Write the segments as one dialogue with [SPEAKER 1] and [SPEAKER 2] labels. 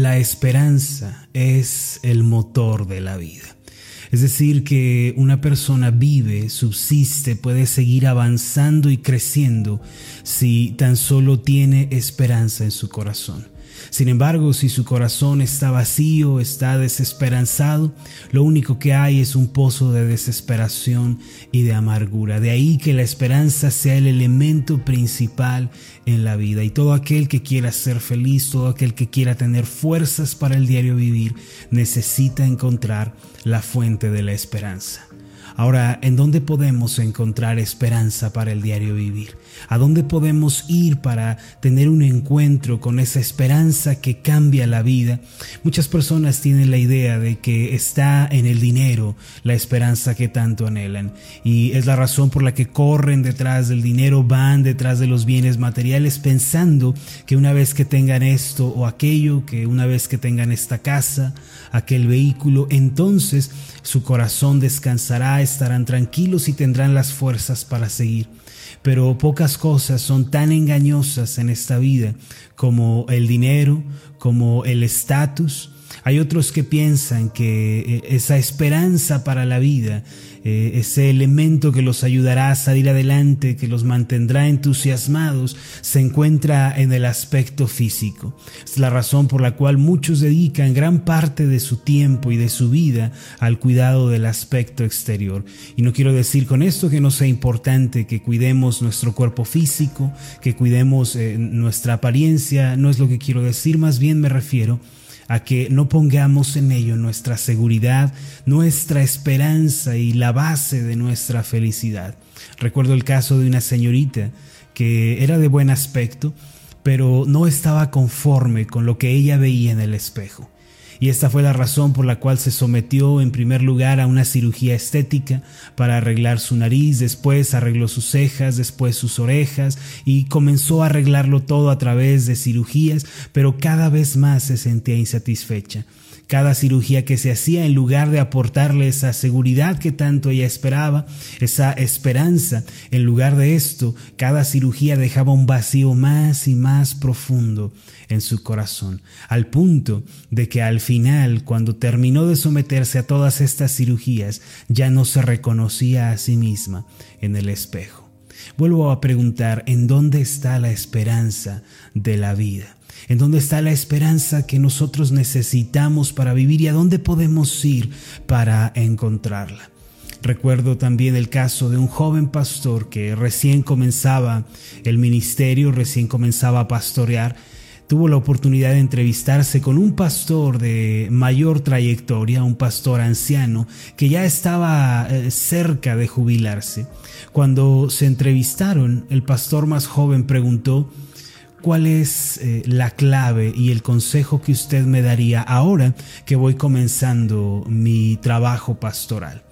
[SPEAKER 1] La esperanza es el motor de la vida. Es decir, que una persona vive, subsiste, puede seguir avanzando y creciendo si tan solo tiene esperanza en su corazón. Sin embargo, si su corazón está vacío, está desesperanzado, lo único que hay es un pozo de desesperación y de amargura. De ahí que la esperanza sea el elemento principal en la vida. Y todo aquel que quiera ser feliz, todo aquel que quiera tener fuerzas para el diario vivir, necesita encontrar la fuente de la esperanza. Ahora, ¿en dónde podemos encontrar esperanza para el diario vivir? ¿A dónde podemos ir para tener un encuentro con esa esperanza que cambia la vida? Muchas personas tienen la idea de que está en el dinero la esperanza que tanto anhelan y es la razón por la que corren detrás del dinero, van detrás de los bienes materiales pensando que una vez que tengan esto o aquello, que una vez que tengan esta casa, aquel vehículo, entonces su corazón descansará, estarán tranquilos y tendrán las fuerzas para seguir. Pero pocas cosas son tan engañosas en esta vida como el dinero, como el estatus. Hay otros que piensan que eh, esa esperanza para la vida eh, ese elemento que los ayudará a salir adelante, que los mantendrá entusiasmados, se encuentra en el aspecto físico. Es la razón por la cual muchos dedican gran parte de su tiempo y de su vida al cuidado del aspecto exterior. Y no quiero decir con esto que no sea importante que cuidemos nuestro cuerpo físico, que cuidemos eh, nuestra apariencia, no es lo que quiero decir, más bien me refiero a que no pongamos en ello nuestra seguridad, nuestra esperanza y la base de nuestra felicidad. Recuerdo el caso de una señorita que era de buen aspecto, pero no estaba conforme con lo que ella veía en el espejo y esta fue la razón por la cual se sometió en primer lugar a una cirugía estética para arreglar su nariz, después arregló sus cejas, después sus orejas y comenzó a arreglarlo todo a través de cirugías, pero cada vez más se sentía insatisfecha. Cada cirugía que se hacía, en lugar de aportarle esa seguridad que tanto ella esperaba, esa esperanza, en lugar de esto, cada cirugía dejaba un vacío más y más profundo en su corazón, al punto de que al final, cuando terminó de someterse a todas estas cirugías, ya no se reconocía a sí misma en el espejo. Vuelvo a preguntar, ¿en dónde está la esperanza de la vida? En dónde está la esperanza que nosotros necesitamos para vivir y a dónde podemos ir para encontrarla. Recuerdo también el caso de un joven pastor que recién comenzaba el ministerio, recién comenzaba a pastorear, tuvo la oportunidad de entrevistarse con un pastor de mayor trayectoria, un pastor anciano que ya estaba eh, cerca de jubilarse. Cuando se entrevistaron, el pastor más joven preguntó, ¿Cuál es eh, la clave y el consejo que usted me daría ahora que voy comenzando mi trabajo pastoral?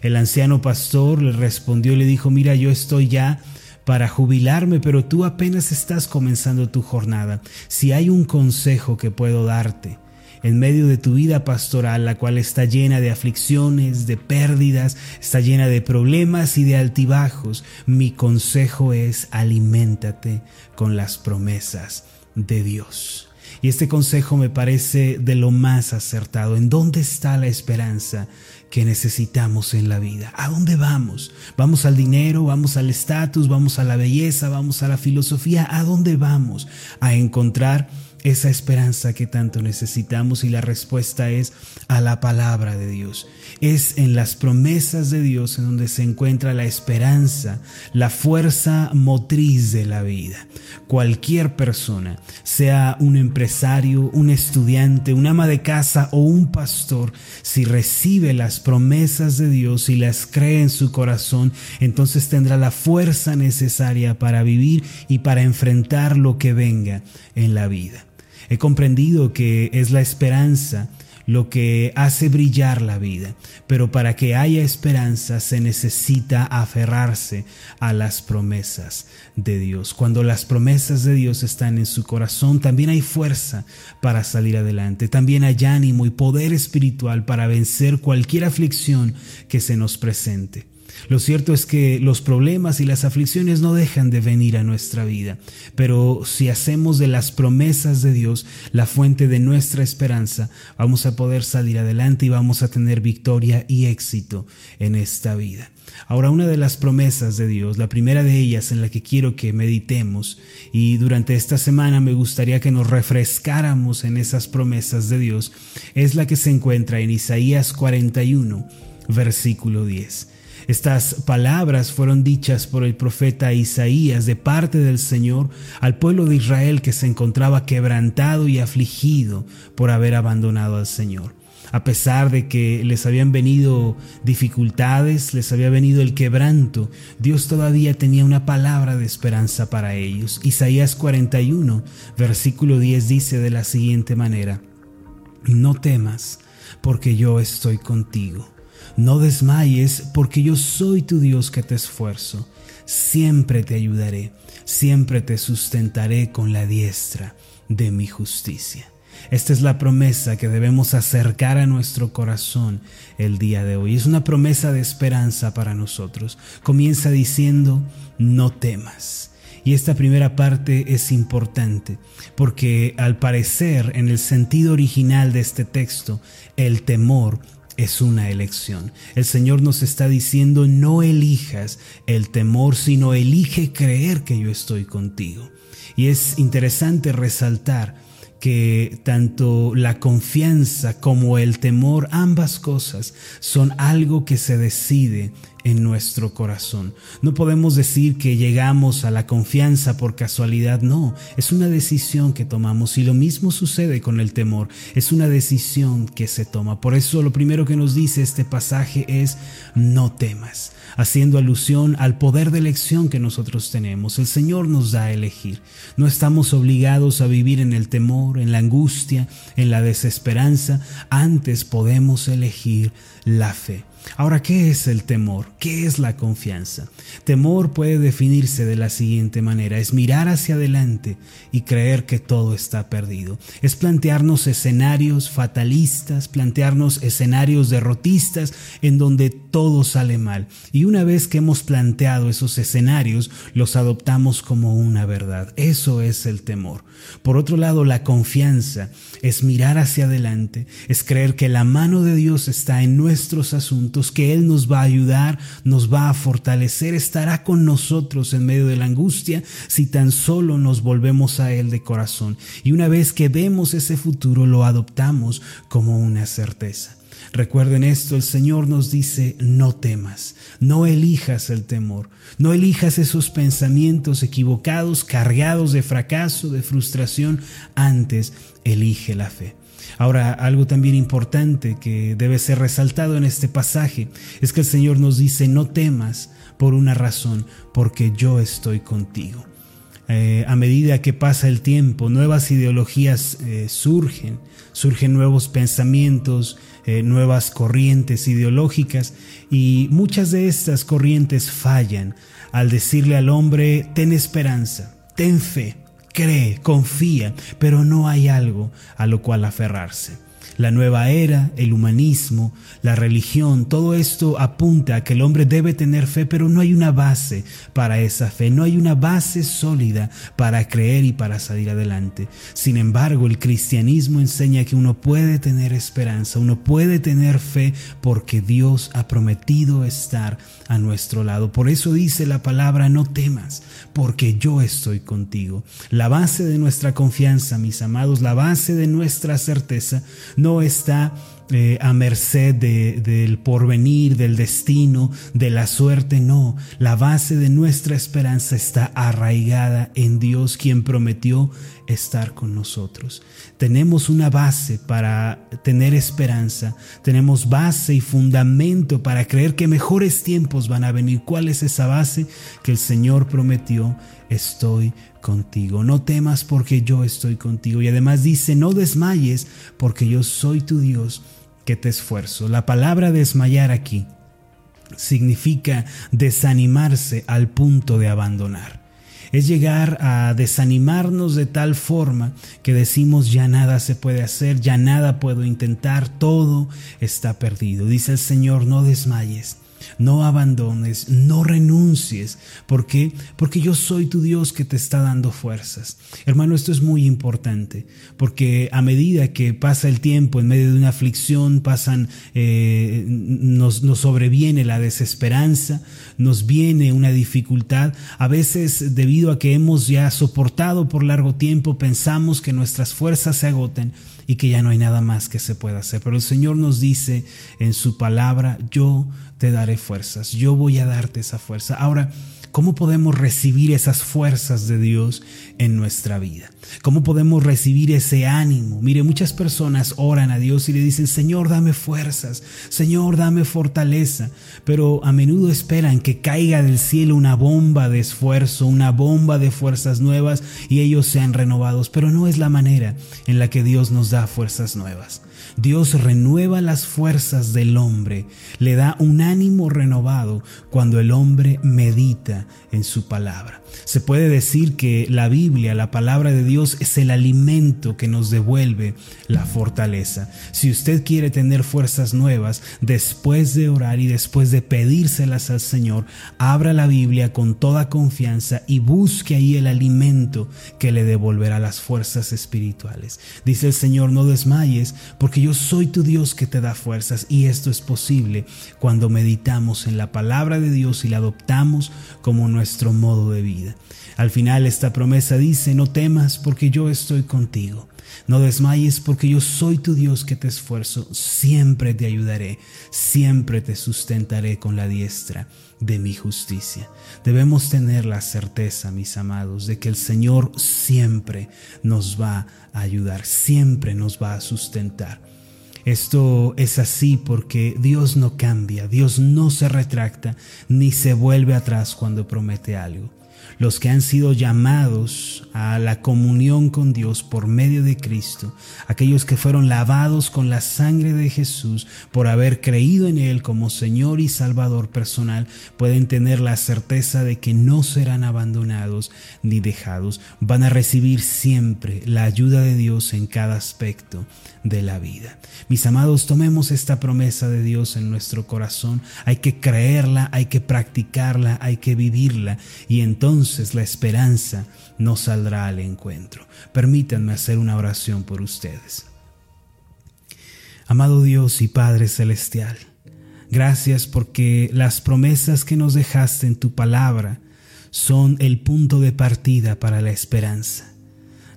[SPEAKER 1] El anciano pastor le respondió y le dijo, mira, yo estoy ya para jubilarme, pero tú apenas estás comenzando tu jornada. Si hay un consejo que puedo darte, en medio de tu vida pastoral, la cual está llena de aflicciones, de pérdidas, está llena de problemas y de altibajos, mi consejo es aliméntate con las promesas de Dios. Y este consejo me parece de lo más acertado. ¿En dónde está la esperanza que necesitamos en la vida? ¿A dónde vamos? ¿Vamos al dinero? ¿Vamos al estatus? ¿Vamos a la belleza? ¿Vamos a la filosofía? ¿A dónde vamos? A encontrar esa esperanza que tanto necesitamos y la respuesta es a la palabra de Dios. Es en las promesas de Dios en donde se encuentra la esperanza, la fuerza motriz de la vida. Cualquier persona, sea un empresario, un estudiante, un ama de casa o un pastor, si recibe las promesas de Dios y las cree en su corazón, entonces tendrá la fuerza necesaria para vivir y para enfrentar lo que venga en la vida. He comprendido que es la esperanza lo que hace brillar la vida, pero para que haya esperanza se necesita aferrarse a las promesas de Dios. Cuando las promesas de Dios están en su corazón, también hay fuerza para salir adelante, también hay ánimo y poder espiritual para vencer cualquier aflicción que se nos presente. Lo cierto es que los problemas y las aflicciones no dejan de venir a nuestra vida, pero si hacemos de las promesas de Dios la fuente de nuestra esperanza, vamos a poder salir adelante y vamos a tener victoria y éxito en esta vida. Ahora, una de las promesas de Dios, la primera de ellas en la que quiero que meditemos y durante esta semana me gustaría que nos refrescáramos en esas promesas de Dios, es la que se encuentra en Isaías 41, versículo 10. Estas palabras fueron dichas por el profeta Isaías de parte del Señor al pueblo de Israel que se encontraba quebrantado y afligido por haber abandonado al Señor a pesar de que les habían venido dificultades, les había venido el quebranto, Dios todavía tenía una palabra de esperanza para ellos. Isaías 41, versículo 10 dice de la siguiente manera, No temas, porque yo estoy contigo. No desmayes, porque yo soy tu Dios que te esfuerzo. Siempre te ayudaré, siempre te sustentaré con la diestra de mi justicia. Esta es la promesa que debemos acercar a nuestro corazón el día de hoy. Es una promesa de esperanza para nosotros. Comienza diciendo, no temas. Y esta primera parte es importante porque al parecer en el sentido original de este texto, el temor es una elección. El Señor nos está diciendo, no elijas el temor, sino elige creer que yo estoy contigo. Y es interesante resaltar que tanto la confianza como el temor, ambas cosas, son algo que se decide en nuestro corazón. No podemos decir que llegamos a la confianza por casualidad, no, es una decisión que tomamos y lo mismo sucede con el temor, es una decisión que se toma. Por eso lo primero que nos dice este pasaje es no temas, haciendo alusión al poder de elección que nosotros tenemos. El Señor nos da a elegir. No estamos obligados a vivir en el temor, en la angustia, en la desesperanza, antes podemos elegir la fe. Ahora, ¿qué es el temor? ¿Qué es la confianza? Temor puede definirse de la siguiente manera. Es mirar hacia adelante y creer que todo está perdido. Es plantearnos escenarios fatalistas, plantearnos escenarios derrotistas en donde todo sale mal. Y una vez que hemos planteado esos escenarios, los adoptamos como una verdad. Eso es el temor. Por otro lado, la confianza es mirar hacia adelante, es creer que la mano de Dios está en nuestros asuntos, que Él nos va a ayudar, nos va a fortalecer, estará con nosotros en medio de la angustia si tan solo nos volvemos a Él de corazón. Y una vez que vemos ese futuro, lo adoptamos como una certeza. Recuerden esto, el Señor nos dice, no temas, no elijas el temor, no elijas esos pensamientos equivocados, cargados de fracaso, de frustración, antes elige la fe. Ahora, algo también importante que debe ser resaltado en este pasaje es que el Señor nos dice, no temas por una razón, porque yo estoy contigo. Eh, a medida que pasa el tiempo, nuevas ideologías eh, surgen, surgen nuevos pensamientos, eh, nuevas corrientes ideológicas y muchas de estas corrientes fallan al decirle al hombre, ten esperanza, ten fe, cree, confía, pero no hay algo a lo cual aferrarse. La nueva era, el humanismo, la religión, todo esto apunta a que el hombre debe tener fe, pero no hay una base para esa fe, no hay una base sólida para creer y para salir adelante. Sin embargo, el cristianismo enseña que uno puede tener esperanza, uno puede tener fe porque Dios ha prometido estar a nuestro lado. Por eso dice la palabra, no temas, porque yo estoy contigo. La base de nuestra confianza, mis amados, la base de nuestra certeza, no está eh, a merced del porvenir, del destino, de la suerte, no. La base de nuestra esperanza está arraigada en Dios, quien prometió estar con nosotros. Tenemos una base para tener esperanza, tenemos base y fundamento para creer que mejores tiempos van a venir. ¿Cuál es esa base que el Señor prometió? Estoy contigo. No temas porque yo estoy contigo. Y además dice, no desmayes porque yo soy tu Dios que te esfuerzo. La palabra desmayar aquí significa desanimarse al punto de abandonar. Es llegar a desanimarnos de tal forma que decimos ya nada se puede hacer, ya nada puedo intentar, todo está perdido. Dice el Señor, no desmayes no abandones, no renuncies. ¿Por qué? Porque yo soy tu Dios que te está dando fuerzas. Hermano, esto es muy importante, porque a medida que pasa el tiempo en medio de una aflicción, pasan, eh, nos, nos sobreviene la desesperanza, nos viene una dificultad, a veces debido a que hemos ya soportado por largo tiempo, pensamos que nuestras fuerzas se agoten y que ya no hay nada más que se pueda hacer. Pero el Señor nos dice en su palabra, yo te daré fuerzas, yo voy a darte esa fuerza. Ahora, ¿Cómo podemos recibir esas fuerzas de Dios en nuestra vida? ¿Cómo podemos recibir ese ánimo? Mire, muchas personas oran a Dios y le dicen, Señor, dame fuerzas, Señor, dame fortaleza, pero a menudo esperan que caiga del cielo una bomba de esfuerzo, una bomba de fuerzas nuevas y ellos sean renovados, pero no es la manera en la que Dios nos da fuerzas nuevas. Dios renueva las fuerzas del hombre, le da un ánimo renovado cuando el hombre medita en su palabra. Se puede decir que la Biblia, la palabra de Dios, es el alimento que nos devuelve la fortaleza. Si usted quiere tener fuerzas nuevas, después de orar y después de pedírselas al Señor, abra la Biblia con toda confianza y busque ahí el alimento que le devolverá las fuerzas espirituales. Dice el Señor, no desmayes, porque yo soy tu Dios que te da fuerzas y esto es posible cuando meditamos en la palabra de Dios y la adoptamos como nuestro modo de vida. Al final esta promesa dice, no temas porque yo estoy contigo. No desmayes porque yo soy tu Dios que te esfuerzo, siempre te ayudaré, siempre te sustentaré con la diestra de mi justicia. Debemos tener la certeza, mis amados, de que el Señor siempre nos va a ayudar, siempre nos va a sustentar. Esto es así porque Dios no cambia, Dios no se retracta ni se vuelve atrás cuando promete algo los que han sido llamados a la comunión con Dios por medio de Cristo, aquellos que fueron lavados con la sangre de Jesús por haber creído en Él como Señor y Salvador personal, pueden tener la certeza de que no serán abandonados ni dejados, van a recibir siempre la ayuda de Dios en cada aspecto de la vida. Mis amados, tomemos esta promesa de Dios en nuestro corazón, hay que creerla, hay que practicarla, hay que vivirla. Y entonces la esperanza nos saldrá al encuentro. Permítanme hacer una oración por ustedes. Amado Dios y Padre Celestial, gracias porque las promesas que nos dejaste en tu palabra son el punto de partida para la esperanza.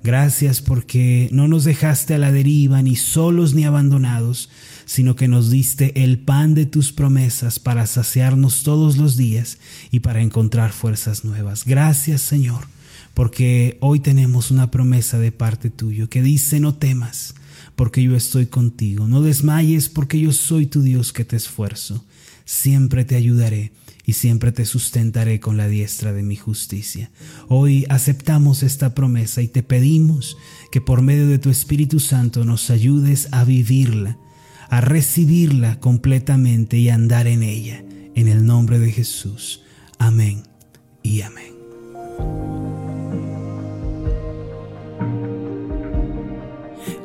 [SPEAKER 1] Gracias porque no nos dejaste a la deriva ni solos ni abandonados, sino que nos diste el pan de tus promesas para saciarnos todos los días y para encontrar fuerzas nuevas. Gracias Señor, porque hoy tenemos una promesa de parte tuyo que dice no temas, porque yo estoy contigo, no desmayes, porque yo soy tu Dios que te esfuerzo, siempre te ayudaré y siempre te sustentaré con la diestra de mi justicia. Hoy aceptamos esta promesa y te pedimos que por medio de tu Espíritu Santo nos ayudes a vivirla, a recibirla completamente y andar en ella. En el nombre de Jesús. Amén y amén.